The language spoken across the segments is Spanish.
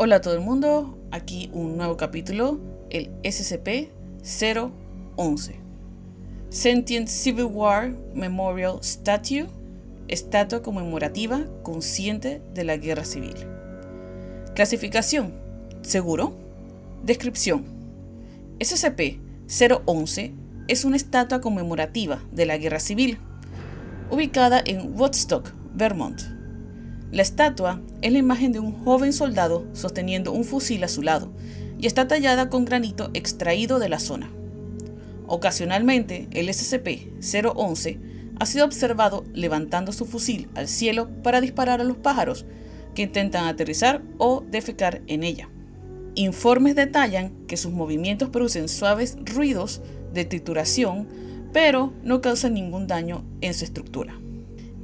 Hola a todo el mundo, aquí un nuevo capítulo, el SCP-011. Sentient Civil War Memorial Statue, estatua conmemorativa consciente de la guerra civil. Clasificación, seguro. Descripción. SCP-011 es una estatua conmemorativa de la guerra civil, ubicada en Woodstock, Vermont la estatua es la imagen de un joven soldado sosteniendo un fusil a su lado y está tallada con granito extraído de la zona. Ocasionalmente, el SCP-011 ha sido observado levantando su fusil al cielo para disparar a los pájaros que intentan aterrizar o defecar en ella. Informes detallan que sus movimientos producen suaves ruidos de trituración, pero no causan ningún daño en su estructura.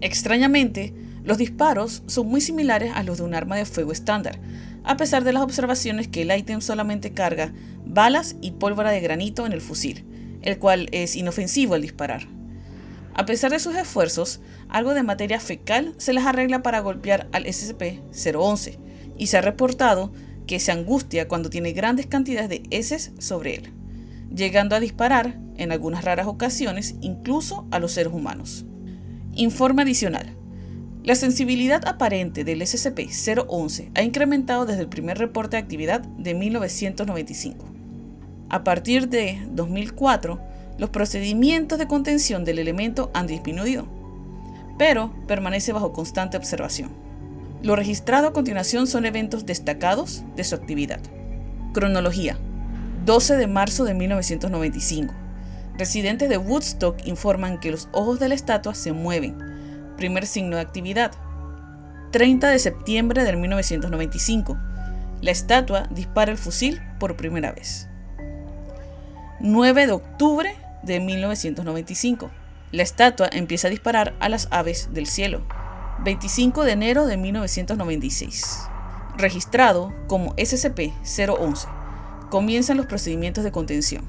Extrañamente, los disparos son muy similares a los de un arma de fuego estándar, a pesar de las observaciones que el ítem solamente carga balas y pólvora de granito en el fusil, el cual es inofensivo al disparar. A pesar de sus esfuerzos, algo de materia fecal se les arregla para golpear al SCP-011 y se ha reportado que se angustia cuando tiene grandes cantidades de heces sobre él, llegando a disparar, en algunas raras ocasiones, incluso a los seres humanos. Informe adicional. La sensibilidad aparente del SCP-011 ha incrementado desde el primer reporte de actividad de 1995. A partir de 2004, los procedimientos de contención del elemento han disminuido, pero permanece bajo constante observación. Lo registrado a continuación son eventos destacados de su actividad. Cronología. 12 de marzo de 1995. Residentes de Woodstock informan que los ojos de la estatua se mueven primer signo de actividad. 30 de septiembre de 1995. La estatua dispara el fusil por primera vez. 9 de octubre de 1995. La estatua empieza a disparar a las aves del cielo. 25 de enero de 1996. Registrado como SCP-011. Comienzan los procedimientos de contención.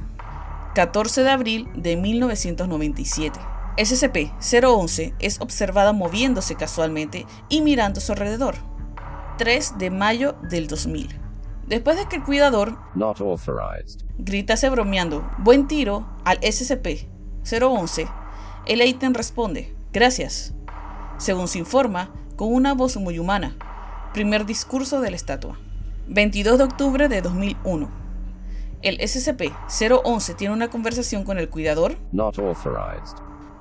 14 de abril de 1997. SCP-011 es observada moviéndose casualmente y mirando a su alrededor. 3 de mayo del 2000. Después de que el cuidador gritase bromeando buen tiro al SCP-011, el ítem responde gracias, según se informa, con una voz muy humana. Primer discurso de la estatua. 22 de octubre de 2001. El SCP-011 tiene una conversación con el cuidador.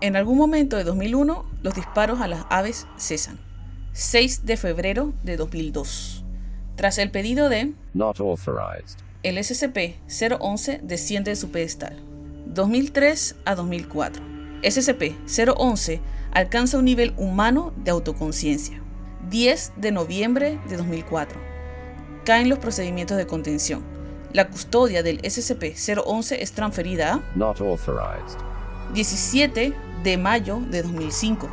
En algún momento de 2001, los disparos a las aves cesan. 6 de febrero de 2002. Tras el pedido de el SCP-011 desciende de su pedestal. 2003 a 2004. SCP-011 alcanza un nivel humano de autoconciencia. 10 de noviembre de 2004. Caen los procedimientos de contención. La custodia del SCP-011 es transferida a 17 de mayo de 2005.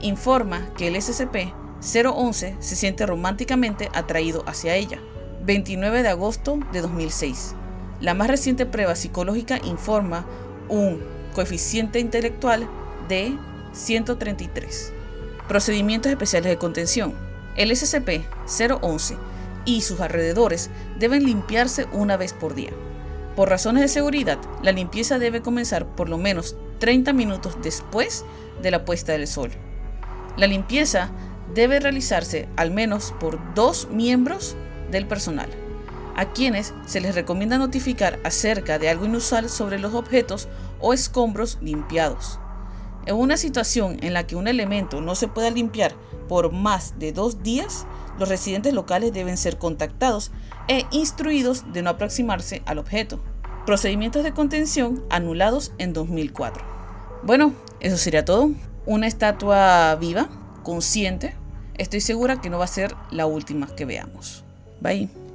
Informa que el SCP-011 se siente románticamente atraído hacia ella. 29 de agosto de 2006. La más reciente prueba psicológica informa un coeficiente intelectual de 133. Procedimientos especiales de contención. El SCP-011 y sus alrededores deben limpiarse una vez por día. Por razones de seguridad, la limpieza debe comenzar por lo menos 30 minutos después de la puesta del sol. La limpieza debe realizarse al menos por dos miembros del personal, a quienes se les recomienda notificar acerca de algo inusual sobre los objetos o escombros limpiados. En una situación en la que un elemento no se pueda limpiar por más de dos días, los residentes locales deben ser contactados e instruidos de no aproximarse al objeto. Procedimientos de contención anulados en 2004. Bueno, eso sería todo. Una estatua viva, consciente. Estoy segura que no va a ser la última que veamos. Bye.